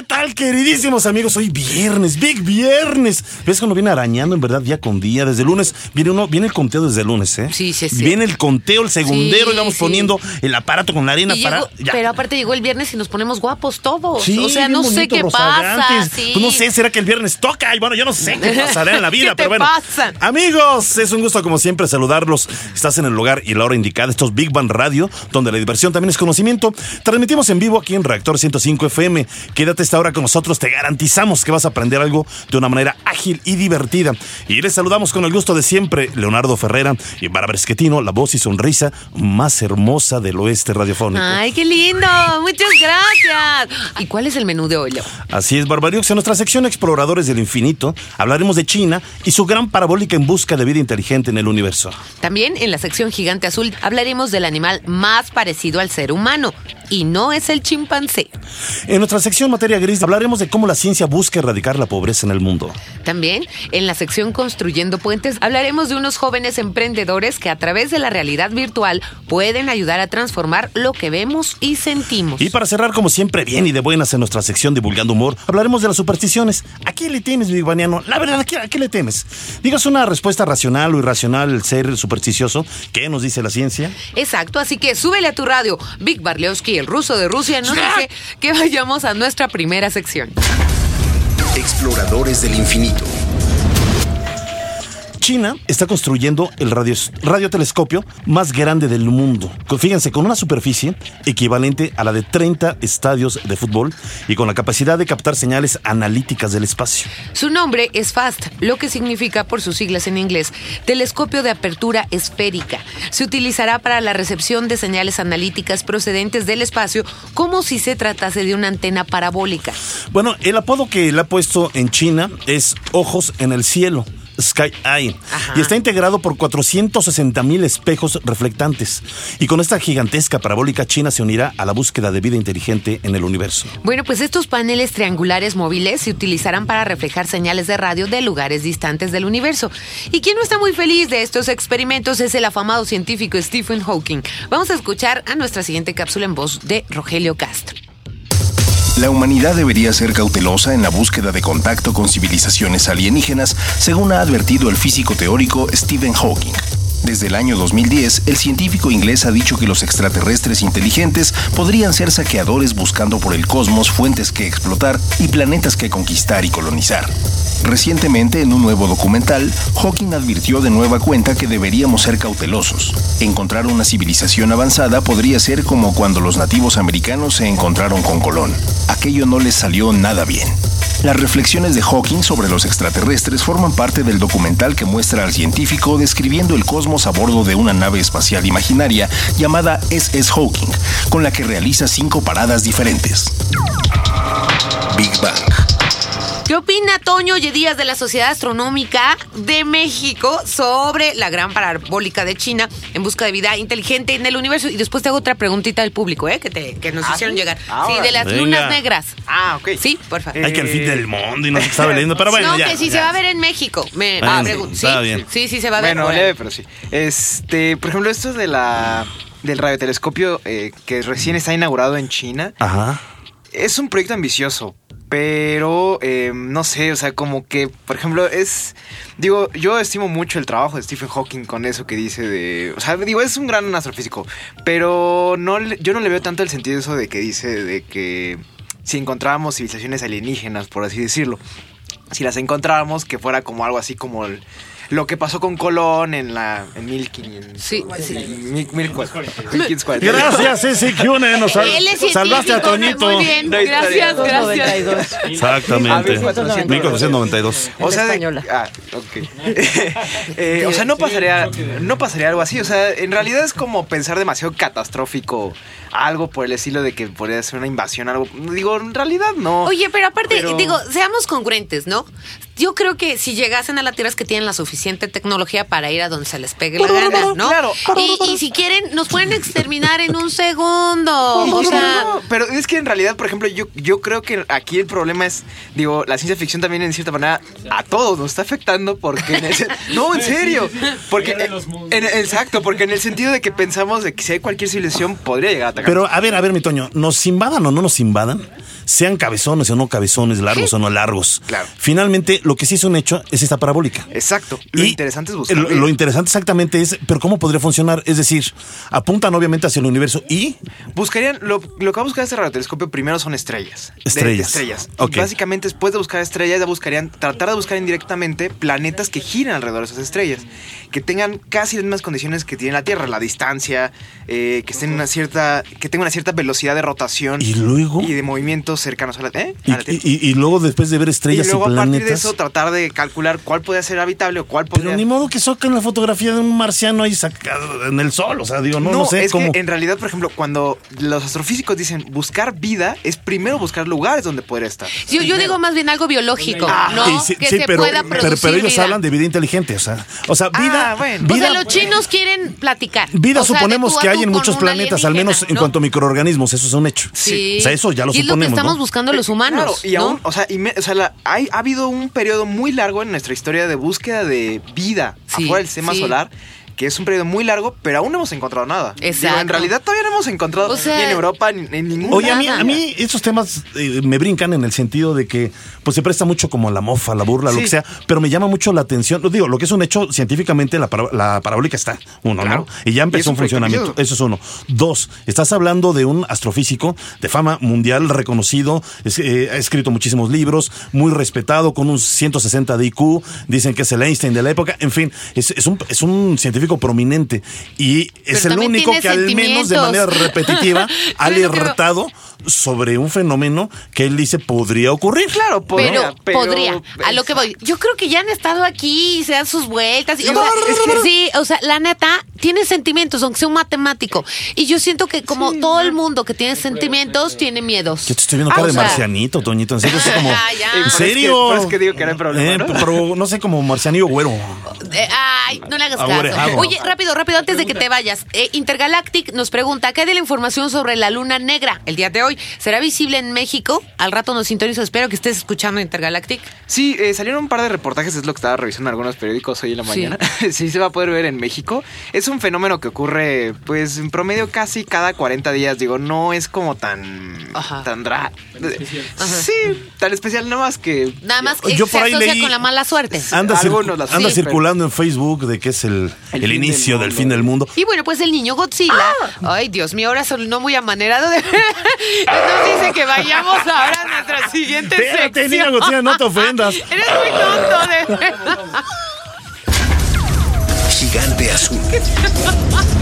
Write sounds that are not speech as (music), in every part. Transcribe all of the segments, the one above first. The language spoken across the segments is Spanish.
¿Qué tal, queridísimos amigos? Hoy viernes, Big Viernes. ¿Ves cuando viene arañando, en verdad, día con día? Desde el lunes, viene uno, viene el conteo desde el lunes, ¿eh? Sí, sí, sí. Viene el conteo, el segundero, Sí, y vamos sí. poniendo el aparato con la arena Y para. pero aparte llegó el viernes y nos ponemos guapos todos. Sí, o sea, no sé bonito, qué pasa. sí. Pues no sé, será que el viernes toca. Y bueno, yo no sé qué (laughs) pasará en la vida, ¿Qué pero bueno. pasa? Amigos, es un gusto como siempre saludarlos. Estás en el lugar y la hora indicada. Esto es Big Bang Radio, donde la diversión también es conocimiento. Transmitimos en vivo aquí en Reactor 105 FM. Quédate esta hora con nosotros, te garantizamos que vas a aprender algo de una manera ágil y divertida. Y les saludamos con el gusto de siempre, Leonardo Ferrera y Bárbara Esquetino, la voz y sonrisa más hermosa del oeste radiofónico. Ay, qué lindo. Muchas gracias. ¿Y cuál es el menú de hoy, Leo? Así es, Barbariux. En nuestra sección Exploradores del Infinito hablaremos de China y su gran parabólica en busca de vida inteligente en el universo. También en la sección Gigante Azul hablaremos del animal más parecido al ser humano. Y no es el chimpancé. En nuestra sección Materia Gris hablaremos de cómo la ciencia busca erradicar la pobreza en el mundo. También en la sección Construyendo Puentes hablaremos de unos jóvenes emprendedores que a través de la realidad virtual pueden ayudar a transformar lo que vemos y sentimos. Y para cerrar, como siempre, bien y de buenas en nuestra sección Divulgando Humor, hablaremos de las supersticiones. ¿A qué le temes, Big Baniano? La verdad, ¿a qué, a qué le temes? Digas una respuesta racional o irracional el ser supersticioso. ¿Qué nos dice la ciencia? Exacto, así que súbele a tu radio. Vic Barlewski, el ruso de Rusia, nos (laughs) dice que vayamos a nuestra primera sección. Exploradores del infinito. China está construyendo el radio- radiotelescopio más grande del mundo. Fíjense, con una superficie equivalente a la de 30 estadios de fútbol y con la capacidad de captar señales analíticas del espacio. Su nombre es FAST, lo que significa por sus siglas en inglés, telescopio de apertura esférica. Se utilizará para la recepción de señales analíticas procedentes del espacio como si se tratase de una antena parabólica. Bueno, el apodo que le ha puesto en China es Ojos en el Cielo. Sky Eye. Ajá. Y está integrado por 460 mil espejos reflectantes. Y con esta gigantesca parabólica, China se unirá a la búsqueda de vida inteligente en el universo. Bueno, pues estos paneles triangulares móviles se utilizarán para reflejar señales de radio de lugares distantes del universo. Y quien no está muy feliz de estos experimentos es el afamado científico Stephen Hawking. Vamos a escuchar a nuestra siguiente cápsula en voz de Rogelio Castro. La humanidad debería ser cautelosa en la búsqueda de contacto con civilizaciones alienígenas, según ha advertido el físico teórico Stephen Hawking. Desde el año 2010, el científico inglés ha dicho que los extraterrestres inteligentes podrían ser saqueadores buscando por el cosmos fuentes que explotar y planetas que conquistar y colonizar. Recientemente, en un nuevo documental, Hawking advirtió de nueva cuenta que deberíamos ser cautelosos. Encontrar una civilización avanzada podría ser como cuando los nativos americanos se encontraron con Colón. Aquello no les salió nada bien. Las reflexiones de Hawking sobre los extraterrestres forman parte del documental que muestra al científico describiendo el cosmos a bordo de una nave espacial imaginaria llamada SS Hawking, con la que realiza cinco paradas diferentes. Big Bang. ¿Qué opina Toño Díaz de la Sociedad Astronómica de México sobre la gran parabólica de China en busca de vida inteligente en el universo? Y después te hago otra preguntita del público, ¿eh? Que, te- que nos ¿Ah, hicieron sí? llegar. Ah, sí, de las Venga. lunas negras. Ah, ok. Sí, por favor. Hay que al fin del mundo y no se estaba leyendo, pero bueno, no, ya. que si se va a ver en México. Me Bueno, ah, sí, pregun- está sí, bien. sí, sí se va a ver. Bueno, leve, pero sí. Este, por ejemplo, esto de la del radiotelescopio eh, que recién está inaugurado en China, Ajá. es un proyecto ambicioso, pero eh, no sé, o sea, como que, por ejemplo, es, digo, yo estimo mucho el trabajo de Stephen Hawking con eso que dice de, o sea, digo, es un gran astrofísico, pero no, yo no le veo tanto el sentido eso de que dice de que si encontrábamos civilizaciones alienígenas, por así decirlo, si las encontráramos, que fuera como algo así como el- lo que pasó con Colón en la en 1500. Sí, sí. Mil- mil cuatro- 1540. Gracias, ese Kyune, nos sal- Él es salvaste a Toñito. Muy bien, gracias, gracias. Exactamente. 1492. 1492. O sea, española. ah, ok. (laughs) Eh, o sea, no pasaría, no pasaría algo así. O sea, en realidad es como pensar demasiado catastrófico algo por el estilo de que podría ser una invasión, algo. Digo, en realidad no. Oye, pero aparte, Pero- digo, seamos congruentes, ¿no? Yo creo que si llegasen a la Tierra es que tienen la suficiente tecnología para ir a donde se les pegue la gana, ¿no? Claro. Y, y si quieren, nos pueden exterminar en un segundo. (laughs) O sea, No, pero es que en realidad, por ejemplo, yo, yo creo que aquí el problema es, digo, la ciencia ficción también en cierta manera a todos nos está afectando porque... en (laughs) no, en serio. Porque, en- exacto, porque en el sentido de que pensamos de que si hay cualquier civilización podría llegar a atacar. Pero a ver, a ver, mi Toño, ¿nos invadan o no nos invadan? Sean cabezones o no cabezones, largos o no largos. Claro. Finalmente, lo que sí es un hecho es esta parabólica. Exacto. Lo Y interesante es buscar. Lo, interesante exactamente es, pero ¿cómo podría funcionar? Es decir, apuntan obviamente hacia el universo y Buscarían, lo, lo que va a buscar este radiotelescopio primero son estrellas. De- Estrellas. estrellas. Ok. Y básicamente después de buscar estrellas ya buscarían, tratar de buscar indirectamente planetas que giren alrededor de esas estrellas. Que tengan casi las mismas condiciones que tiene la Tierra, la distancia, eh, que estén en una cierta, que tengan una cierta velocidad de rotación Y luego- y de movimientos cercanos a la, ¿eh? y, a la Tierra. y- y luego después de ver estrellas y, y luego a partir de planetas. eso tratar de calcular cuál podría ser habitable o cuál podría pero ni modo que socan la fotografía de un marciano ahí sacado en el sol. O sea, digo, no, no, sé es cómo. que en realidad, por ejemplo, cuando los astrofísicos dicen buscar vida, es primero buscar lugares donde poder estar. yo, yo digo más bien algo biológico, Ah, ¿no? Y sí, que sí, se pero, pueda pero, producir pero ellos vida. hablan de vida inteligente. O sea, o sea Ah, vida. bueno. O vida sea, los chinos quieren platicar. Vida O sea, de suponemos que hay en muchos planetas, al menos en cuanto a microorganismos, eso es un hecho. Sí. O sea, eso ya lo y es lo que suponemos. estamos ¿no? buscando los humanos. Claro, y ¿no? aún, o sea, y me- o sea la- hay, ha habido un periodo muy largo en nuestra historia de búsqueda de vida Sí, afuera del sistema sí. solar, que es un periodo muy largo, pero aún no hemos encontrado nada. Exacto. Digo, en realidad todavía no hemos encontrado O sea- ni en Europa ni en ningún Oye, a mí, a mí esos temas eh, me brincan en el sentido de que pues se presta mucho como la mofa, la burla, lo que sea, pero me llama mucho la atención. Lo digo, lo que es un hecho científicamente, la, para- la parabólica está, uno, Claro. ¿no? Y ya Y empezó es un funcionamiento. Eso es uno. Dos, estás hablando de un astrofísico de fama mundial reconocido, es- eh, ha escrito muchísimos libros, muy respetado, con un 160 de IQ, dicen que es el Einstein de la época, en fin, es, es un, es un científico prominente y es el único que al menos de manera repetitiva (laughs) ha alertado sobre un fenómeno que él dice podría ocurrir. Claro, podría, pero, podría. A lo que voy. Yo creo que ya han estado aquí y se dan sus vueltas. Y, o sea, es que sí, o sea, la neta tiene sentimientos, aunque sea un matemático. Y yo siento que como todo el mundo que tiene sentimientos tiene miedos. Yo te estoy viendo Ah, cara de sea, marcianito, Toñito. En serio, es como. (laughs) Ah. ¿En es que- serio? por eso es que digo que no hay problema, Eh, ¿no? Pero no sé, como marcianillo güero. Eh, ay, no le hagas Aburejado. Oye, rápido, rápido, antes de que te vayas. Eh, Intergalactic nos pregunta, ¿qué hay de la información sobre la luna negra el día de hoy? ¿Será visible en México? Al rato nos sintonizo. Espero que estés escuchando Intergalactic. Sí, eh, salieron un par de reportajes, es lo que estaba revisando en algunos periódicos hoy en la mañana. (laughs) Sí. se va a poder ver en México. Es un fenómeno que ocurre, pues, en promedio casi cada 40 días. Digo, no es como tan... Ajá. Tan dra... Ajá. Sí, tan especial, nada más que... Nada más que Yo se por ahí asocia leí- con la mala suerte. Anda, sí, circulando en Facebook de que es el, El el inicio del fin del mundo. Y bueno, pues el niño Godzilla. Ay, Dios mío, ahora sonó muy amanerado. De... (laughs) Nos dice que vayamos ahora a nuestra siguiente Espérate, sección. niño Godzilla, no te ofendas. (laughs) Eres muy tonto. De... Gigante azul. (laughs)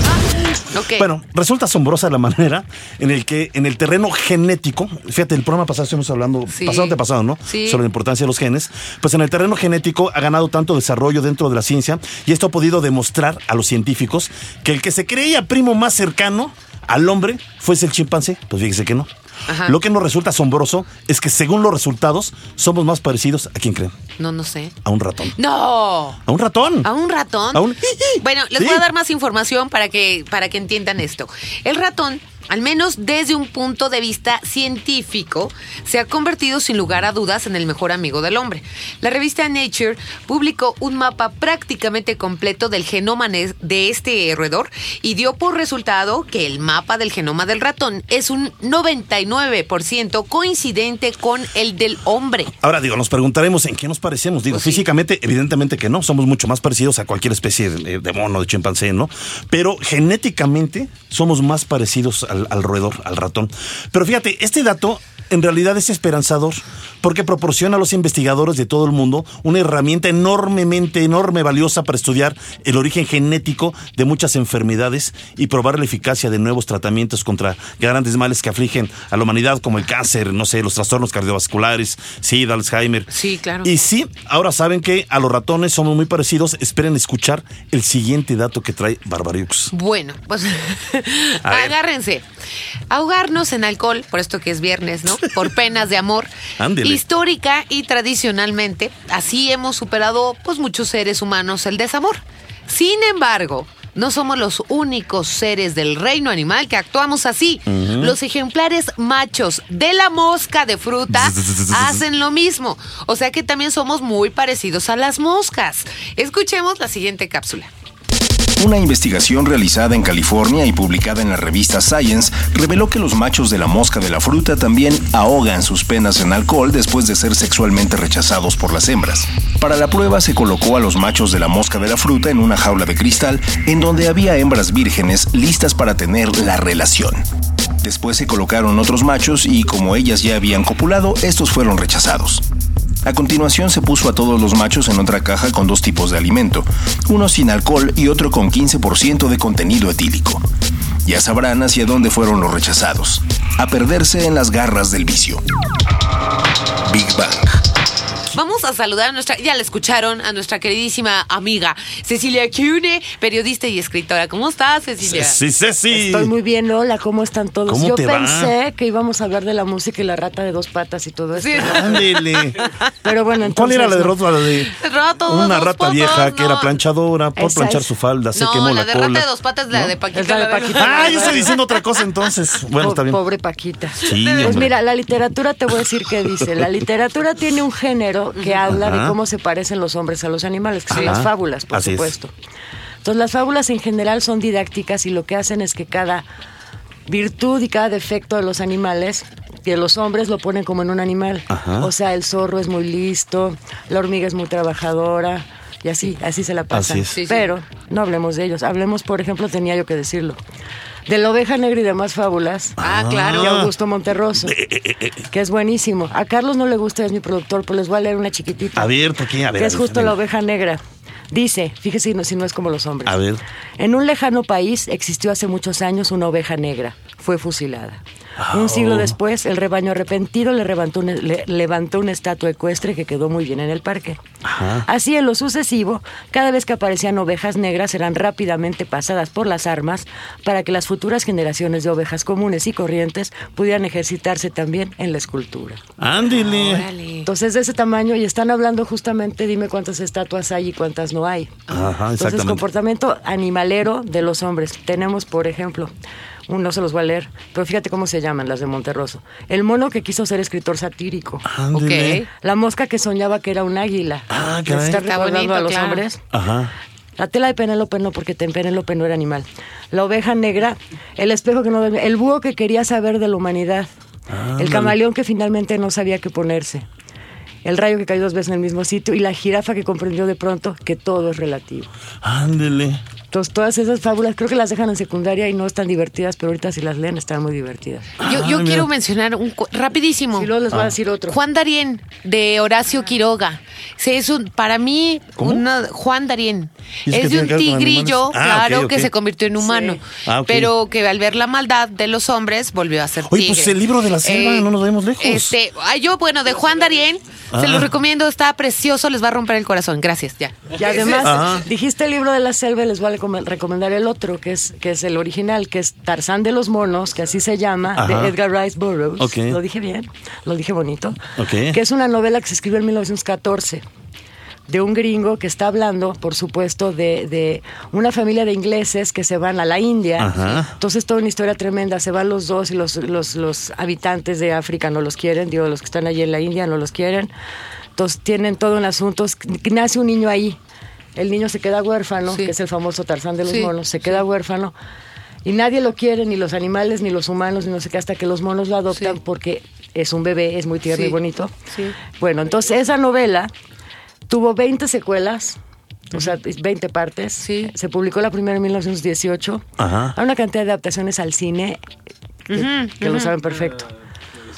Bueno, resulta asombrosa la manera en el que en el terreno genético, fíjate, el programa pasado estuvimos hablando, Sí. pasado pasado, ¿no? Sí. Sobre la importancia de los genes. Pues en el terreno genético ha ganado tanto desarrollo dentro de la ciencia y esto ha podido demostrar a los científicos que el que se creía primo más cercano al hombre fuese el chimpancé. Pues fíjese que no. Ajá. Lo que nos resulta asombroso es que según los resultados somos más parecidos a quién creen, No, no sé. a un ratón. No. A un ratón. ¿A un ratón? A un- Bueno, les Sí. voy a dar más información para que, para que entiendan esto. El ratón, al menos desde un punto de vista científico, se ha convertido sin lugar a dudas en el mejor amigo del hombre. La revista Nature publicó un mapa prácticamente completo del genoma de este roedor y dio por resultado que el mapa del genoma del ratón es un 99% coincidente con el del hombre. Ahora digo, nos preguntaremos en qué nos parecemos. Digo, Pues sí. físicamente, evidentemente que no, somos mucho más parecidos a cualquier especie de mono, de chimpancé, ¿no? Pero genéticamente somos más parecidos al, al roedor, al ratón. Pero fíjate, este dato en realidad es esperanzador porque proporciona a los investigadores de todo el mundo una herramienta enormemente, enorme, valiosa para estudiar el origen genético de muchas enfermedades y probar la eficacia de nuevos tratamientos contra grandes males que afligen a la humanidad, como el cáncer, no sé, los trastornos cardiovasculares, SIDA, Alzheimer. Sí, claro. Y sí, ahora saben que a los ratones somos muy parecidos. Esperen escuchar el siguiente dato que trae Barbariux. Bueno, pues (laughs) agárrense. Ahogarnos en alcohol, por esto que es viernes, ¿no? (laughs) Por penas de amor. Ándele. Histórica y tradicionalmente, así hemos superado, pues, muchos seres humanos el desamor. Sin embargo, no somos los únicos seres del reino animal que actuamos así. Los ejemplares machos de la mosca de fruta (laughs) hacen lo mismo. O sea que también somos muy parecidos a las moscas. Escuchemos la siguiente cápsula. Una investigación realizada en California y publicada en la revista Science reveló que los machos de la mosca de la fruta también ahogan sus penas en alcohol después de ser sexualmente rechazados por las hembras. Para la prueba se colocó a los machos de la mosca de la fruta en una jaula de cristal en donde había hembras vírgenes listas para tener la relación. Después se colocaron otros machos y como ellas ya habían copulado, estos fueron rechazados. A continuación se puso a todos los machos en otra caja con dos tipos de alimento, uno sin alcohol y otro con 15% de contenido etílico. Ya sabrán hacia dónde fueron los rechazados, a perderse en las garras del vicio. Big Bang. Vamos a saludar a nuestra, ya la escucharon, a nuestra queridísima amiga Cecilia Cune, periodista y escritora. ¿Cómo estás, Cecilia? Sí, Ceci. Estoy muy bien, hola, ¿cómo están todos? ¿Cómo Yo te va? pensé que íbamos a hablar de la música y la rata de dos patas y todo. Sí. ¿no? Ándele. Pero bueno, entonces. ¿Cuál era la de rota? La de una dos rata patas, vieja que era planchadora por Esa planchar es. su falda, se no, quemó la la, de cola. rata de dos patas, la de Paquita. Es la de la Paquita. Ah, yo estoy diciendo otra cosa entonces. Bueno, Po- está bien. Pobre Paquita. Sí, pues hombre. mira, la literatura te voy a decir qué dice. La literatura tiene un género que habla Ajá. de cómo se parecen los hombres a los animales, que son Ajá. las fábulas, por Así es. supuesto. Entonces, las fábulas en general son didácticas y lo que hacen es que cada virtud y cada defecto de los animales, que los hombres lo ponen como en un animal. Ajá. O sea, el zorro es muy listo, la hormiga es muy trabajadora. Y así, así se la pasa. Pero no hablemos de ellos. Hablemos, por ejemplo, tenía yo que decirlo, de la oveja negra y demás fábulas. Ah, claro. Y Augusto Monterroso, que es buenísimo. A Carlos no le gusta, es mi productor, pero les voy a leer una chiquitita. A ver, ¿por qué? A ver. que es justo la oveja negra. Dice, fíjese si no, si no es como los hombres. A ver. En un lejano país existió hace muchos años una oveja negra. Fue fusilada. Un siglo Oh. después, el rebaño arrepentido le levantó, una, le- levantó una estatua ecuestre que quedó muy bien en el parque. Así, en lo sucesivo, cada vez que aparecían ovejas negras eran rápidamente pasadas por las armas para que las futuras generaciones de ovejas comunes y corrientes pudieran ejercitarse también en la escultura. Ándele. Órale. Entonces, de ese tamaño, y están hablando justamente, dime cuántas estatuas hay y cuántas no hay. Ajá, Entonces, comportamiento animalero de los hombres. Tenemos, por ejemplo, no se los voy a leer, pero fíjate cómo se llaman las de Monterroso. El mono que quiso ser escritor satírico. La mosca que soñaba que era un águila. Ah, ¿Les caray. está Está recordando bonito, a los claro. hombres? Ajá. La tela de Penélope no, porque Penélope no era animal. La oveja negra, el espejo que no dormía, el búho que quería saber de la humanidad, el camaleón que finalmente no sabía qué ponerse, el rayo que cayó dos veces en el mismo sitio y la jirafa que comprendió de pronto que todo es relativo. Ándele. Entonces, todas esas fábulas creo que las dejan en secundaria y no están divertidas, pero ahorita si las leen están muy divertidas. Yo, yo Ah, quiero mira. mencionar un rapidísimo. Y luego les voy a decir otro. Juan Darien, de Horacio Quiroga. Sí, es un, para mí, una, Juan Darien. ¿Y eso qué Es de un tigrillo? Ah, claro, que se convirtió en humano. Sí. Ah. Pero que al ver la maldad de los hombres, volvió a ser Oye, tigre. pues el libro de la selva, no nos vayamos lejos. Este, ay, yo, bueno, de Juan Darien, Ah. se los recomiendo, está precioso, les va a romper el corazón. Gracias, ya. Y además, dijiste el libro de la selva, les voy a recomendar el otro, que es, que es el original, que es Tarzán de los Monos, que así se llama, Ajá. de Edgar Rice Burroughs. Ok. Lo dije bien, lo dije bonito. Ok. Que es una novela que se escribió en 1914 de un gringo que está hablando, por supuesto, de, de una familia de ingleses que se van a la India. Ajá. Entonces, toda una historia tremenda. Se van los dos y los, los, los habitantes de África no los quieren, digo, los que están allí en la India no los quieren. Entonces, tienen todo un asunto. Nace un niño ahí. El niño se queda huérfano, Sí. que es el famoso Tarzán de los Sí, monos. Se queda huérfano. Y nadie lo quiere, ni los animales, ni los humanos, ni no sé qué, hasta que los monos lo adoptan Sí. porque es un bebé, es muy tierno Sí. y bonito. Sí. Bueno, entonces esa novela tuvo 20 secuelas, o sea, 20 partes. Sí. Se publicó la primera en 1918. Ajá. Hay una cantidad de adaptaciones al cine que, que lo saben perfecto.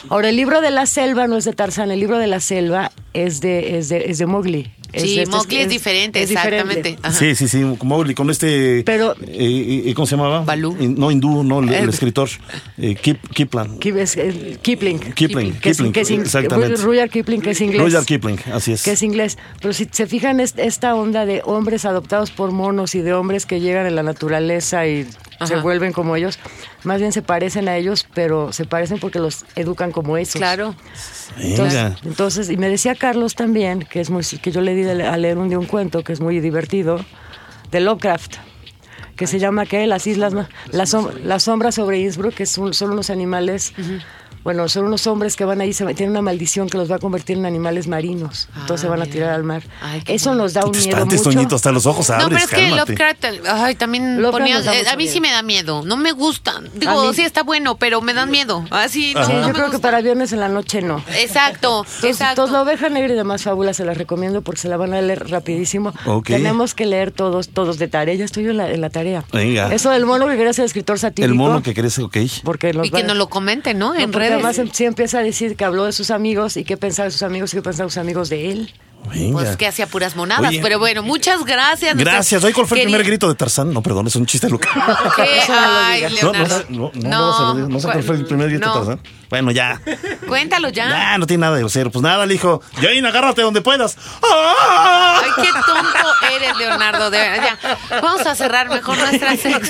Ahora, el libro de la selva no es de Tarzán, el libro de la selva es de, es de, es de Mowgli. Es Sí, este- Mowgli es diferente, exactamente. Ajá. Sí, sí, sí, Mowgli, con este... Pero- eh, eh, ¿Cómo se llamaba? Balú. In- No, hindú, no, el, el Eh. escritor. Eh, Kip, Kiplan. Kip- es- eh, Kipling. Kipling, Que es- Kipling, que es exactamente. Rudyard Kipling, que es inglés. Rudyard Kipling, así es. que es inglés. Pero si se fijan, es- esta onda de hombres adoptados por monos y de hombres que llegan en la naturaleza y se Ajá. vuelven como ellos, más bien se parecen a ellos, pero se parecen porque los educan como esos. Claro. Entonces, entonces, y me decía Carlos también, que es muy, que yo le de a leer un día un cuento que es muy divertido, de Lovecraft, que se llama ¿qué? Las islas, la, som- la sombra sobre Innsbruck, que son, son unos animales, bueno, son unos hombres que van ahí, se, tienen una maldición que los va a convertir en animales marinos, entonces se van a tirar al mar. Ay, Eso nos da un miedo espantes, mucho. Toñito, hasta los ojos No, abres, pero es que cálmate. Lovecraft, ay, también Lovecraft ponía, eh, a mí sí me da miedo, no me gusta. Digo, sí está bueno, pero me dan miedo. Así, no, Ajá. Sí, no yo me creo que para viernes en la noche no. Exacto, Entonces, exacto. entonces, la oveja negra y demás fábulas se las recomiendo porque se la van a leer rapidísimo. Ok. Tenemos que leer todos, todos de tarea. Ya estoy en la, en la tarea. Venga. Eso del mono que quería ser escritor satírico. El mono que querés, ok. Porque Y que nos lo comenten, ¿no? No, En redes. Además, em- sí empieza a decir que habló de sus amigos y qué pensaba de sus amigos y qué pensaban sus amigos de él. Venga. Pues que hacía puras monadas. Oye. Pero bueno, muchas gracias. Gracias. Oye, ¿cuál fue el primer grito de Tarzán? No, perdón, es un chiste local. ¿Qué? (laughs) No Ay. No, no, Leonardo. no, no, no, se lo digo. no sé cuál fue el primer grito no. Bueno, ya. Cuéntalo ya. Ya, no tiene nada de grosero. Pues nada, le dijo, Jane, agárrate donde puedas. ¡Ah! Ay, qué tonto eres, Leonardo. De verdad, ya. Vamos a cerrar mejor nuestra sección.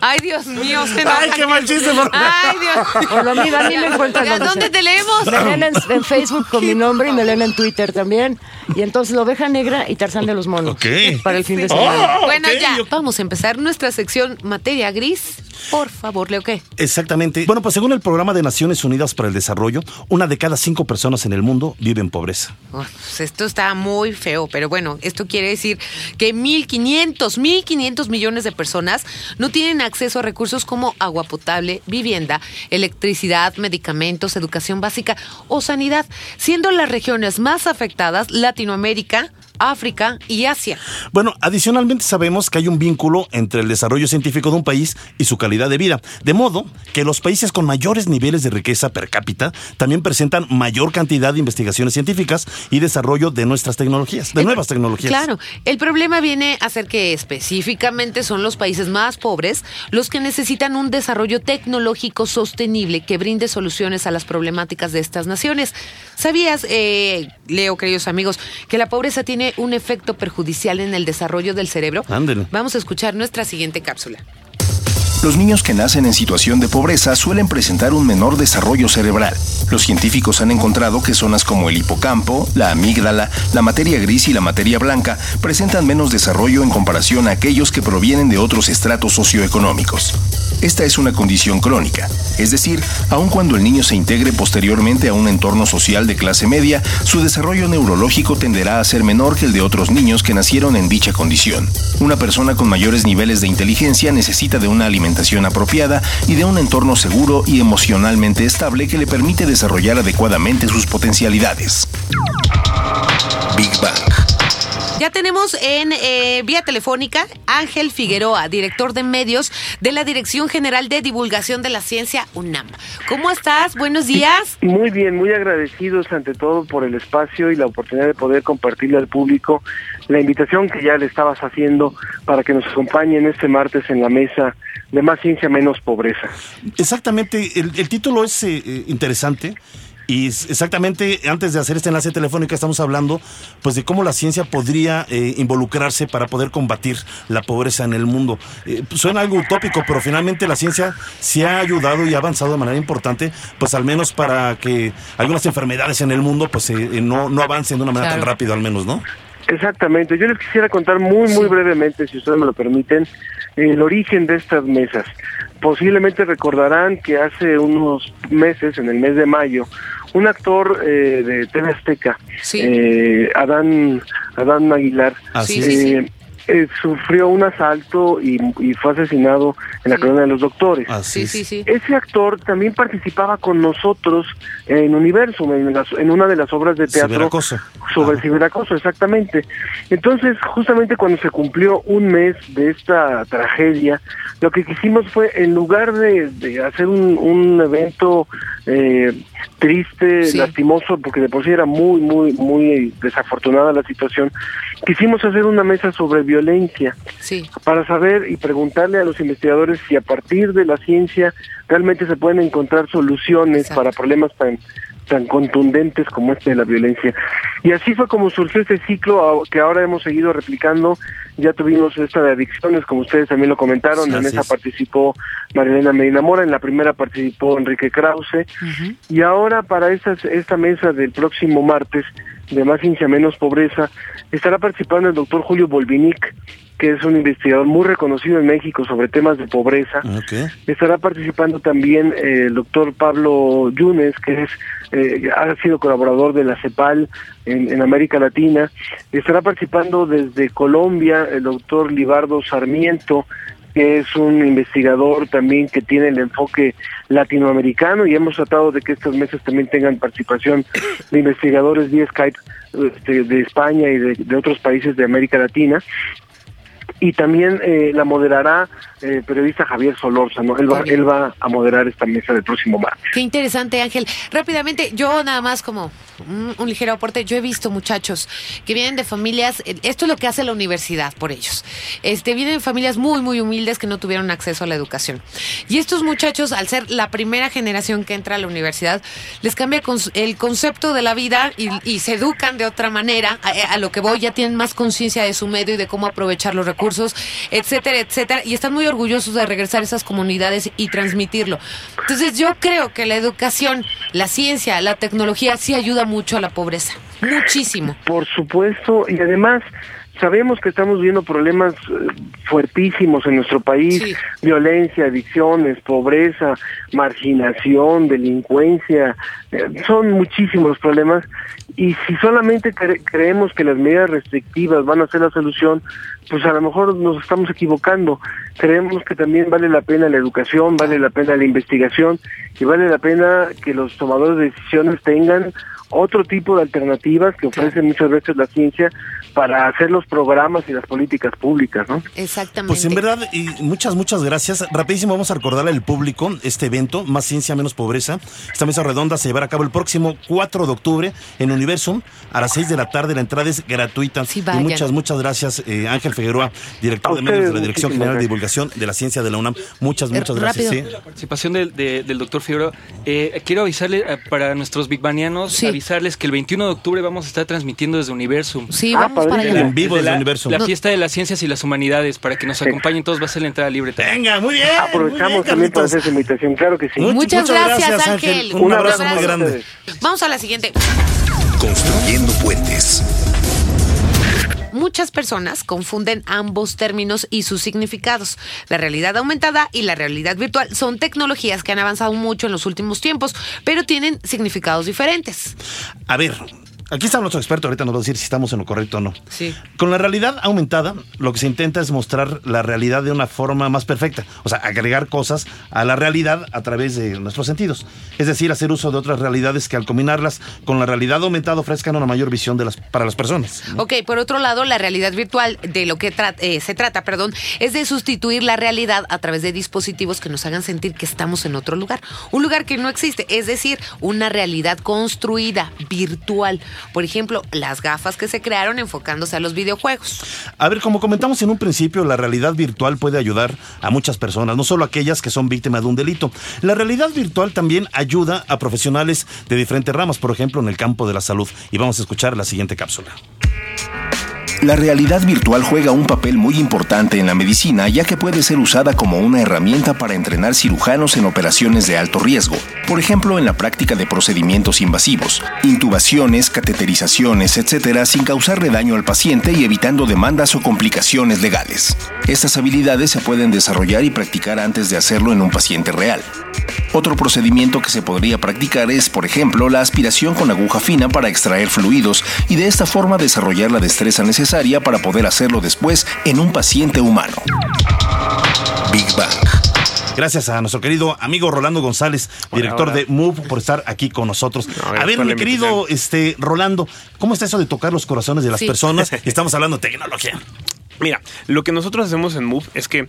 Ay, Dios mío. se Ay, qué mal chiste, por- Ay, Dios. Por lo mismo, a mí me encuentran donde ¿Dónde sea. te leemos? Me leen en, en Facebook con mi nombre y me leen en Twitter también. Y entonces la oveja negra y Tarzán de los monos. Ok. Para el fin de Oh. semana. Bueno, ok, ya. yo- Vamos a empezar nuestra sección materia gris. Por favor, Leo, ¿qué? Exactamente. Bueno, pues según el Programa de Naciones Unidas para el Desarrollo, una de cada cinco personas en el mundo vive en pobreza. Uf, pues esto está muy feo, pero bueno, esto quiere decir que 1.500, 1.500 millones de personas no tienen acceso a recursos como agua potable, vivienda, electricidad, medicamentos, educación básica o sanidad, siendo las regiones más afectadas Latinoamérica, África y Asia. Bueno, adicionalmente sabemos que hay un vínculo entre el desarrollo científico de un país y su calidad de vida, de modo que los países con mayores niveles de riqueza per cápita también presentan mayor cantidad de investigaciones científicas y desarrollo de nuestras tecnologías, de nuevas tecnologías. Claro, el problema viene a ser que específicamente son los países más pobres los que necesitan un desarrollo tecnológico sostenible que brinde soluciones a las problemáticas de estas naciones. ¿Sabías, eh, Leo, queridos amigos, que la pobreza tiene un efecto perjudicial en el desarrollo del cerebro? Ándele. Vamos a escuchar nuestra siguiente cápsula. Los niños que nacen en situación de pobreza suelen presentar un menor desarrollo cerebral. Los científicos han encontrado que zonas como el hipocampo, la amígdala, la materia gris y la materia blanca presentan menos desarrollo en comparación a aquellos que provienen de otros estratos socioeconómicos. Esta es una condición crónica, es decir, aun cuando el niño se integre posteriormente a un entorno social de clase media, su desarrollo neurológico tenderá a ser menor que el de otros niños que nacieron en dicha condición. Una persona con mayores niveles de inteligencia necesita de una alimentación apropiada y de un entorno seguro y emocionalmente estable que le permite desarrollar adecuadamente sus potencialidades. Big Bang. Ya tenemos en eh, vía telefónica Ángel Figueroa, director de medios de la Dirección General de Divulgación de la Ciencia UNAM. ¿Cómo estás? Buenos días. Muy bien, muy agradecidos ante todo por el espacio y la oportunidad de poder compartirle al público la invitación que ya le estabas haciendo para que nos acompañen este martes en la mesa de Más Ciencia, Menos Pobreza. Exactamente, el, el título es eh, eh, interesante. Y exactamente antes de hacer este enlace telefónico estamos hablando pues de cómo la ciencia podría eh, involucrarse para poder combatir la pobreza en el mundo. Eh, suena algo utópico, pero finalmente la ciencia se ha ayudado y ha avanzado de manera importante, pues al menos para que algunas enfermedades en el mundo pues eh, eh, no, no avancen de una manera Claro. tan rápida al menos, ¿no? Exactamente, yo les quisiera contar muy, muy brevemente, si ustedes me lo permiten, el origen de estas mesas. Posiblemente recordarán que hace unos meses, en el mes de mayo, un actor eh, de TV Azteca, Sí. eh, Adán, Adán Aguilar, Así eh, eh, sufrió un asalto y, y fue asesinado en la Sí. colonia de los doctores. Así Sí, sí, sí. Ese actor también participaba con nosotros en Universum, en, las- en una de las obras de teatro Ciberacoso. sobre el Ajá. ciberacoso, exactamente. Entonces, justamente cuando se cumplió un mes de esta tragedia, lo que quisimos fue, en lugar de, de hacer un, un evento eh, triste, Sí. lastimoso, porque de por sí era muy, muy, muy desafortunada la situación, quisimos hacer una mesa sobre violencia Sí. para saber y preguntarle a los investigadores si a partir de la ciencia realmente se pueden encontrar soluciones Exacto. para problemas tan tan contundentes como este de la violencia. Y así fue como surgió este ciclo que ahora hemos seguido replicando. Ya tuvimos esta de adicciones, como ustedes también lo comentaron. Sí, en esa es. participó Marilena Medina Mora, en la primera participó Enrique Krause. Y ahora para esta, esta mesa del próximo martes de Más Ciencia Menos Pobreza estará participando el doctor Julio Bolvinic, que es un investigador muy reconocido en México sobre temas de pobreza. Ok. Estará participando también eh, el doctor Pablo Yunes, que es eh, ha sido colaborador de la CEPAL en, en América Latina. Estará participando desde Colombia el doctor Libardo Sarmiento, que es un investigador también que tiene el enfoque latinoamericano y hemos tratado de que estos meses también tengan participación de investigadores vía Skype este, de España y de, de otros países de América Latina y también eh, la moderará eh, el periodista Javier Solórzano. Él va, él va a moderar esta mesa del próximo martes. Qué interesante, Ángel. Rápidamente, yo nada más como un, un ligero aporte, yo he visto muchachos que vienen de familias, eh, esto es lo que hace la universidad por ellos. Este, vienen de familias muy, muy humildes que no tuvieron acceso a la educación. Y estos muchachos, al ser la primera generación que entra a la universidad, les cambia el concepto de la vida y, y se educan de otra manera. A, a lo que voy, ya tienen más conciencia de su medio y de cómo aprovechar los recursos, etcétera, etcétera. Y están muy orgullosos de regresar a esas comunidades y transmitirlo. Entonces yo creo que la educación, la ciencia, la tecnología sí ayuda mucho a la pobreza. Muchísimo. Por supuesto, y además sabemos que estamos viendo problemas eh, fuertísimos en nuestro país, Sí. violencia, adicciones, pobreza, marginación, delincuencia, eh, son muchísimos los problemas y si solamente cre- creemos que las medidas restrictivas van a ser la solución, pues a lo mejor nos estamos equivocando. Creemos que también vale la pena la educación, vale la pena la investigación y vale la pena que los tomadores de decisiones tengan otro tipo de alternativas que ofrece muchas veces la ciencia para hacer los programas y las políticas públicas, ¿no? Exactamente. Pues en verdad, y muchas, muchas gracias. Rapidísimo vamos a recordarle al público este evento, Más Ciencia, Menos Pobreza. Esta mesa redonda se llevará a cabo el próximo 4 de octubre en Universum a las 6 de la tarde. La entrada es gratuita. Sí, y muchas, muchas gracias, eh, Ángel Figueroa, director de medios de la Dirección General de. Divulgación de la Ciencia de la UNAM. Muchas, Eh, muchas gracias. sí. participación del, de- del doctor Figueroa. Eh, quiero avisarle eh, para nuestros bigbanianos, Sí. Avisarles que el 21 de octubre vamos a estar transmitiendo desde Universum. Sí, Ah, vamos para allá. En vivo Desde desde la, Universum. la fiesta de las ciencias y las humanidades, para que nos acompañen todos, va a ser la entrada libre. también. Venga, muy bien. Aprovechamos muy bien, también para hacer esa invitación, claro que sí. Much- Muchas gracias, Ángel. Un, Un abrazo, abrazo muy grande. Vamos a la siguiente. Construyendo puentes. Muchas personas confunden ambos términos y sus significados. La realidad aumentada y la realidad virtual son tecnologías que han avanzado mucho en los últimos tiempos, pero tienen significados diferentes. A ver, aquí está nuestro experto, ahorita nos va a decir si estamos en lo correcto o no. Sí. Con la realidad aumentada, lo que se intenta es mostrar la realidad de una forma más perfecta, o sea, agregar cosas a la realidad a través de nuestros sentidos. Es decir, hacer uso de otras realidades que al combinarlas con la realidad aumentada ofrezcan una mayor visión de las, para las personas. Ok, por otro lado, la realidad virtual de lo que tra- eh, se trata, perdón, es de sustituir la realidad a través de dispositivos que nos hagan sentir que estamos en otro lugar, un lugar que no existe, es decir, una realidad construida, virtual. Por ejemplo, las gafas que se crearon enfocándose a los videojuegos. A ver, como comentamos en un principio, la realidad virtual puede ayudar a muchas personas, no solo aquellas que son víctimas de un delito. La realidad virtual también ayuda a profesionales de diferentes ramas, por ejemplo, en el campo de la salud. Y vamos a escuchar la siguiente cápsula. La realidad virtual juega un papel muy importante en la medicina ya que puede ser usada como una herramienta para entrenar cirujanos en operaciones de alto riesgo, por ejemplo en la práctica de procedimientos invasivos, intubaciones, cateterizaciones, etc., sin causarle daño al paciente y evitando demandas o complicaciones legales. Estas habilidades se pueden desarrollar y practicar antes de hacerlo en un paciente real. Otro procedimiento que se podría practicar es, por ejemplo, la aspiración con aguja fina para extraer fluidos y de esta forma desarrollar la destreza necesaria para poder hacerlo después en un paciente humano. Big Bang. Gracias a nuestro querido amigo Rolando González, director hola. de Move, por estar aquí con nosotros. gracias a ver, mi querido este, Rolando, ¿cómo está eso de tocar los corazones de las Sí. personas? (laughs) Estamos hablando de tecnología. Mira, lo que nosotros hacemos en Move es que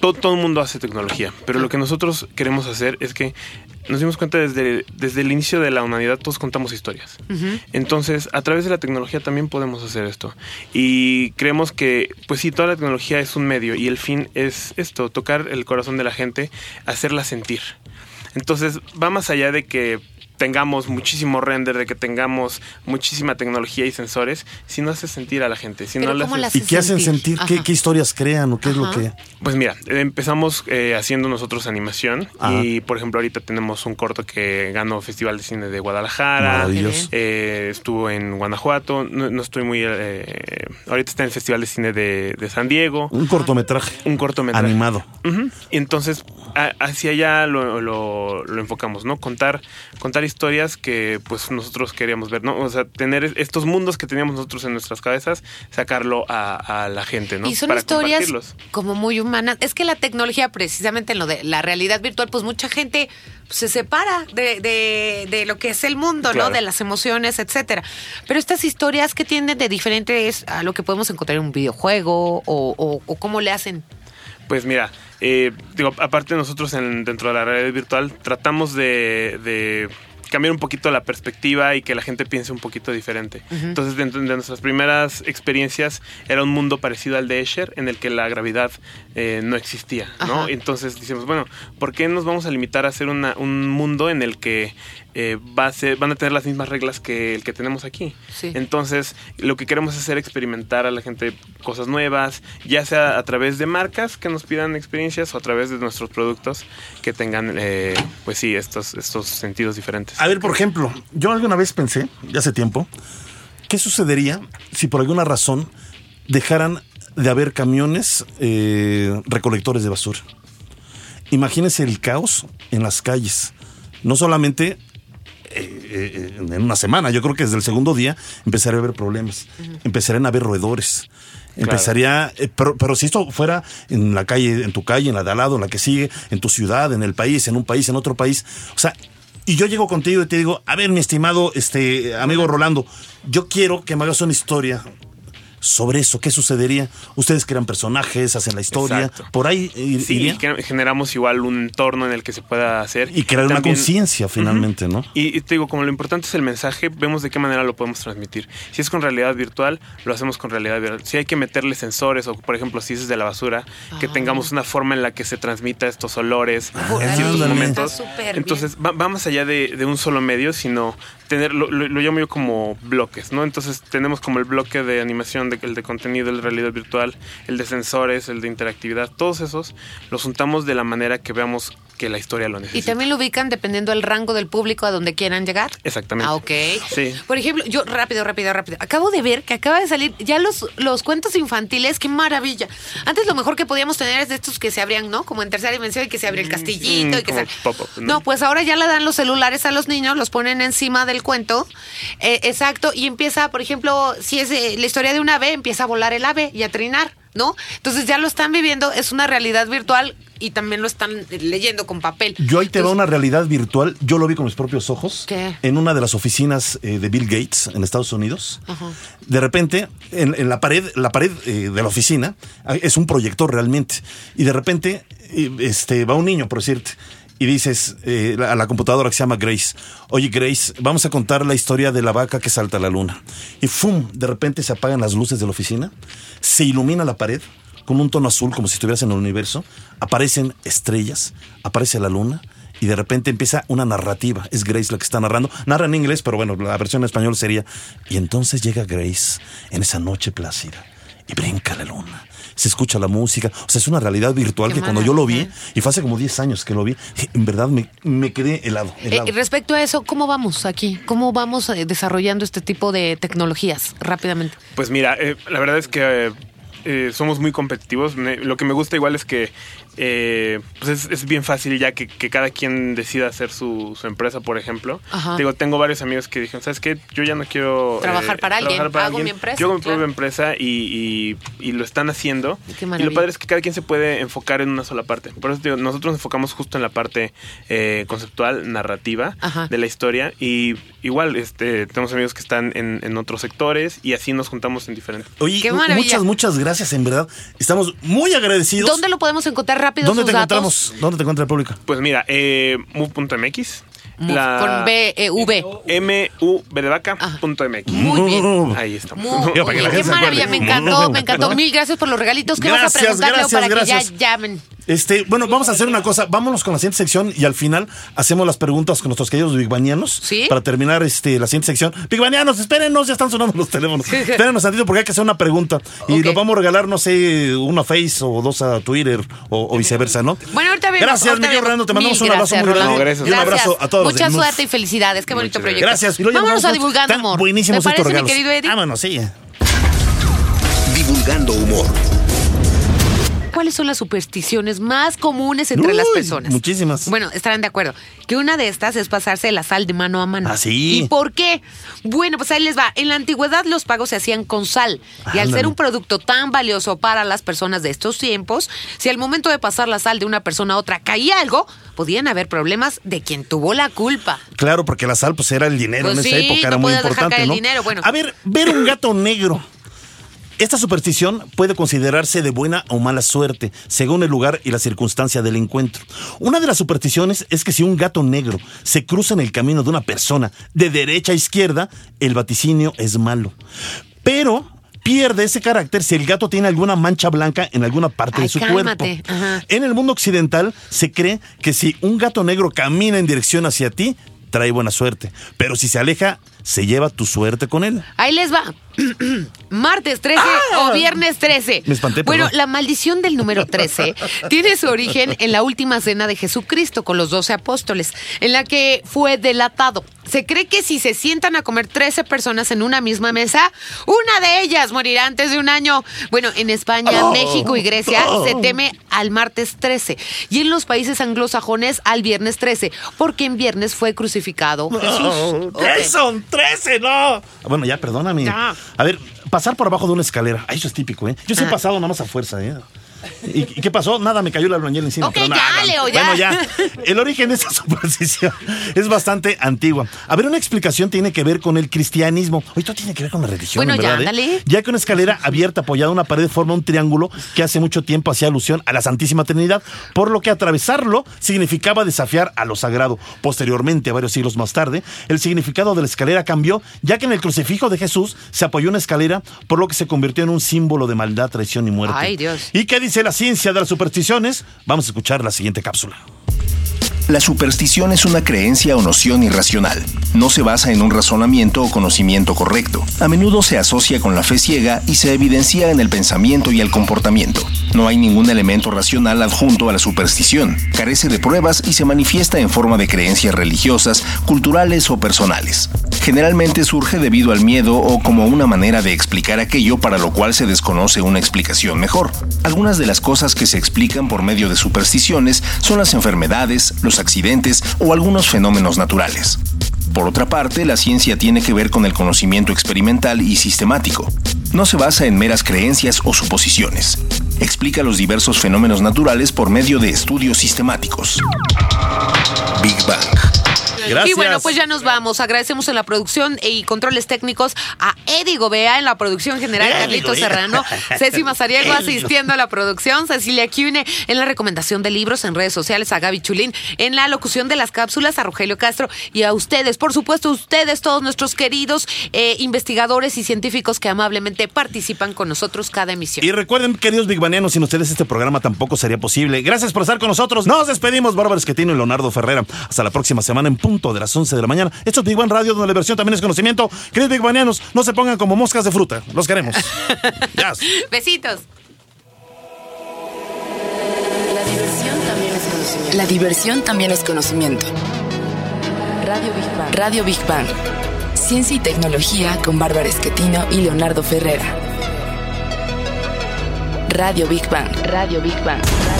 todo, todo el mundo hace tecnología, pero lo que nosotros queremos hacer es que nos dimos cuenta desde, desde el inicio de la humanidad, todos contamos historias. Entonces, a través de la tecnología también podemos hacer esto. Y creemos que, pues sí, toda la tecnología es un medio y el fin es esto, tocar el corazón de la gente, hacerla sentir. Entonces, va más allá de que tengamos muchísimo render, de que tengamos muchísima tecnología y sensores, si no hace sentir a la gente. Si no le ¿cómo hace- la ¿Y qué hacen sentir? ¿Qué, historias crean o qué es lo que...? Pues mira, empezamos eh, haciendo nosotros animación Ajá. y por ejemplo ahorita tenemos un corto que ganó Festival de Cine de Guadalajara, Maravilloso. eh, estuvo en Guanajuato, no, no estoy muy... eh, ahorita está en el Festival de Cine de, de San Diego, Un cortometraje un cortometraje. animado. Y entonces a- hacia allá lo, lo- lo enfocamos, ¿no? Contar, contar historias que pues nosotros queríamos ver, ¿no? O sea, tener estos mundos que teníamos nosotros en nuestras cabezas, sacarlo a, a la gente, ¿no? Y son Para historias como muy humanas. Es que la tecnología, precisamente en lo de la realidad virtual, pues mucha gente pues, se separa de, de- de lo que es el mundo, Claro. ¿no? De las emociones, etcétera. Pero estas historias que tienden de diferentes a lo que podemos encontrar en un videojuego o, o- o cómo le hacen. Pues mira, eh, digo, aparte nosotros en- dentro de la realidad virtual tratamos de, de cambiar un poquito la perspectiva y que la gente piense un poquito diferente. Entonces, dentro de nuestras primeras experiencias era un mundo parecido al de Escher, en el que la gravedad eh, no existía, ¿no? Ajá. Entonces decimos, bueno, ¿por qué nos vamos a limitar a hacer una- un mundo en el que eh, va a ser, van a tener las mismas reglas que el que tenemos aquí? Sí. Entonces, lo que queremos es hacer experimentar a la gente cosas nuevas, ya sea a través de marcas que nos pidan experiencias o a través de nuestros productos que tengan, eh, pues sí, estos, estos sentidos diferentes. A ver, por ejemplo, yo alguna vez pensé, ya hace tiempo, ¿qué sucedería si por alguna razón dejaran de haber camiones eh, recolectores de basura? Imagínense el caos en las calles. No solamente eh, eh, en una semana, yo creo que desde el segundo día empezaría a haber problemas. Empezarían a haber roedores. Empezaría, eh, pero, pero si esto fuera en la calle, en tu calle, en la de al lado, en la que sigue, en tu ciudad, en el país, en un país, en otro país, o sea, y yo llego contigo y te digo, a ver, mi estimado este amigo Rolando, yo quiero que me hagas una historia sobre eso, ¿qué sucedería? Ustedes crean personajes, hacen la historia, Exacto. por ahí ir- Sí, iría. y que generamos igual un entorno en el que se pueda hacer. y crear una conciencia finalmente, ¿no? Y, y te digo, como lo importante es el mensaje, vemos de qué manera lo podemos transmitir. Si es con realidad virtual, lo hacemos con realidad virtual. Si hay que meterle sensores, o por ejemplo, si es de la basura, que Ah. tengamos una forma en la que se transmita estos olores en Ah, ciertos ándale. momentos. Entonces, va, va más allá de, de un solo medio, sino tener, lo, llamo yo como bloques, ¿no? Entonces, tenemos como el bloque de animación, de, el de contenido, el de realidad virtual, el de sensores, el de interactividad, todos esos los juntamos de la manera que veamos que la historia lo necesita. Y también lo ubican dependiendo del rango del público a donde quieran llegar. Exactamente. Ah, ok. Sí. Por ejemplo, yo rápido, rápido, rápido. Acabo de ver que acaba de salir ya los, los cuentos infantiles, qué maravilla. Antes lo mejor que podíamos tener es de estos que se abrían, ¿no? Como en tercera dimensión y que se abría el castillito y que como se... No, pues ahora ya le dan los celulares a los niños, los ponen encima del cuento. Eh, exacto. Y empieza, por ejemplo, si es eh, la historia de un ave, empieza a volar el ave y a trinar, ¿no? Entonces ya lo están viviendo, es una realidad virtual y también lo están leyendo con papel. Yo ahí te veo una realidad virtual. Yo lo vi con mis propios ojos. ¿Qué? En una de las oficinas eh, de Bill Gates en Estados Unidos. De repente, en, en la pared, la pared eh, de la oficina ah, es un proyector realmente. Y de repente, eh, este, va un niño, por decirte. Y dices eh, a la computadora que se llama Grace, oye Grace, vamos a contar la historia de la vaca que salta a la luna. Y ¡fum! De repente se apagan las luces de la oficina, se ilumina la pared con un tono azul como si estuvieras en el universo, aparecen estrellas, aparece la luna y de repente empieza una narrativa. Es Grace la que está narrando. Narra en inglés, pero bueno, la versión en español sería. Y entonces llega Grace en esa noche plácida y brinca la luna. Se escucha la música. O sea, es una realidad virtual Qué que cuando yo lo vi, y fue hace como 10 años que lo vi, en verdad me, me quedé helado. Eh, helado. y respecto a eso, ¿cómo vamos aquí? ¿Cómo vamos eh, desarrollando este tipo de tecnologías rápidamente? Pues mira, eh, la verdad es que eh, eh, somos muy competitivos. Me- lo que me gusta igual es que eh, pues es, es bien fácil ya que, que cada quien decida hacer su, su empresa, por ejemplo. Ajá. Digo, tengo varios amigos que dijeron, ¿sabes qué? Yo ya no quiero eh, Trabajar para alguien, hago mi empresa, Yo hago mi claro. propia empresa y, y- y lo están haciendo. Qué y lo padre es que cada quien se puede enfocar en una sola parte. Por eso digo, nosotros nos enfocamos justo en la parte eh, conceptual, narrativa Ajá. de la historia. Y igual este, tenemos amigos que están en, en otros sectores y así nos juntamos en diferentes. Oye, Qué mu- maravilla. muchas, muchas gracias, en verdad. Estamos muy agradecidos. ¿Dónde lo podemos encontrar rápido ¿Dónde sus te datos? encontramos? ¿Dónde te encuentra el público? Pues mira, eh, move.mx. Move, con B, E, V. M U B de vaca punto MX. Muy bien. Ahí estamos. Muy- que la qué maravilla, me encantó, me encantó. Mil gracias por los regalitos. ¿Qué vas a Gracias, preguntar, gracias, para gracias. que ya llamen? Este, bueno, vamos a hacer una cosa. Vámonos con la siguiente sección y al final hacemos las preguntas con nuestros queridos bigbanianos. ¿Sí? Para terminar este, la siguiente sección. Bigbanianos, espérenos, ya están sonando los teléfonos. (laughs) Espérenos tantito porque hay que hacer una pregunta. Y Ok. nos vamos a regalar, no sé, uno a Face o dos a Twitter o, o viceversa, ¿no? Bueno, ahorita vemos. Gracias, ahorita mi querido vemos. Rolando. Te mandamos un abrazo gracias, muy grande. No, gracias. Y un abrazo a todos. Mucha de suerte y felicidades. Qué bonito proyecto. Gracias. Vámonos a divulgando humor. Buenísimos ¿Te estos parece, mi regalos. querido Eddie? Vámonos, sí. Divulgando humor. ¿Cuáles son las supersticiones más comunes entre las personas? muchísimas. Bueno, estarán de acuerdo. Que una de estas es pasarse la sal de mano a mano. Ah, sí. ¿Y por qué? Bueno, pues ahí les va. En la antigüedad los pagos se hacían con sal. Y al Ándale. ser un producto tan valioso para las personas de estos tiempos, si al momento de pasar la sal de una persona a otra caía algo, podían haber problemas de quien tuvo la culpa. Claro, porque la sal pues era el dinero Pues en esa época, era muy importante, ¿no? dinero, bueno. A ver, ver un gato negro. Esta superstición puede considerarse de buena o mala suerte, según el lugar y la circunstancia del encuentro. Una de las supersticiones es que si un gato negro se cruza en el camino de una persona de derecha a izquierda, el vaticinio es malo. Pero pierde ese carácter si el gato tiene alguna mancha blanca en alguna parte Ay, de su cálmate. cuerpo. Ajá. En el mundo occidental se cree que si un gato negro camina en dirección hacia ti, trae buena suerte. Pero si se aleja, se lleva tu suerte con él. Ahí les va. (clears throat) Martes 13 ah. o viernes 13. Me espanté. Bueno, la maldición del número 13 (laughs) tiene su origen en la última cena de Jesucristo con los doce apóstoles, en la que fue delatado. Se cree que si se sientan a comer 13 personas en una misma mesa, una de ellas morirá antes de un año. Bueno, en España, oh. México y Grecia oh. se teme al martes 13 y en los países anglosajones al viernes 13, porque en viernes fue crucificado Jesús. Oh, 13, no. Bueno, ya, perdóname. A ver, pasar por abajo de una escalera. Eso es típico, ¿eh? Yo sí he ah. pasado nada más a fuerza, ¿eh? ¿Y, qué pasó? Nada, me cayó la albañil encima. Ok, pero ya. Leo, ya. Bueno, ya. El origen de esta (laughs) superstición es bastante antigua. A ver, una explicación tiene que ver con el cristianismo. Oye, todo tiene que ver con la religión, Bueno, en ya, verdad, ¿eh? Ya que una escalera abierta apoyada en una pared forma un triángulo que hace mucho tiempo hacía alusión a la Santísima Trinidad, por lo que atravesarlo significaba desafiar a lo sagrado. Posteriormente, varios siglos más tarde, el significado de la escalera cambió, ya que en el crucifijo de Jesús se apoyó una escalera, por lo que se convirtió en un símbolo de maldad, traición y muerte. Ay, Dios. ¿Y qué dice la ciencia de las supersticiones? Vamos a escuchar la siguiente cápsula. La superstición es una creencia o noción irracional. No se basa en un razonamiento o conocimiento correcto. A menudo se asocia con la fe ciega y se evidencia en el pensamiento y el comportamiento. No hay ningún elemento racional adjunto a la superstición. Carece de pruebas y se manifiesta en forma de creencias religiosas, culturales o personales. Generalmente surge debido al miedo o como una manera de explicar aquello para lo cual se desconoce una explicación mejor. Algunas de las cosas que se explican por medio de supersticiones son las enfermedades, los accidentes o algunos fenómenos naturales. Por otra parte, la ciencia tiene que ver con el conocimiento experimental y sistemático. No se basa en meras creencias o suposiciones. Explica los diversos fenómenos naturales por medio de estudios sistemáticos. Big Bang. Gracias. Y bueno, pues ya nos vamos. Agradecemos en la producción y controles técnicos a Eddie Gobea en la producción general, Carlito. Serrano, (laughs) Ceci Mazariego asistiendo a la producción, Cecilia Cune en la recomendación de libros en redes sociales, a Gaby Chulín en la locución de las cápsulas, a Rogelio Castro y a ustedes, por supuesto, ustedes, todos nuestros queridos eh, investigadores y científicos que amablemente participan con nosotros cada emisión. Y recuerden, queridos bigbanianos, sin ustedes este programa tampoco sería posible. Gracias por estar con nosotros. Nos despedimos, Bárbara Esquetino y Leonardo Ferrera. Hasta la próxima semana en punto de las 11 de la mañana. Esto es Big Bang Radio, donde la versión también es conocimiento. Queridos bigbanianos, no se pongan como moscas de fruta. Los queremos. (laughs) Besitos. La diversión también es conocimiento. La diversión también es conocimiento. Radio Big Bang. Radio Big Bang. Ciencia y tecnología con Bárbara Esquetino y Leonardo Ferrera. Radio Big Bang. Radio Big Bang. Radio Big Bang.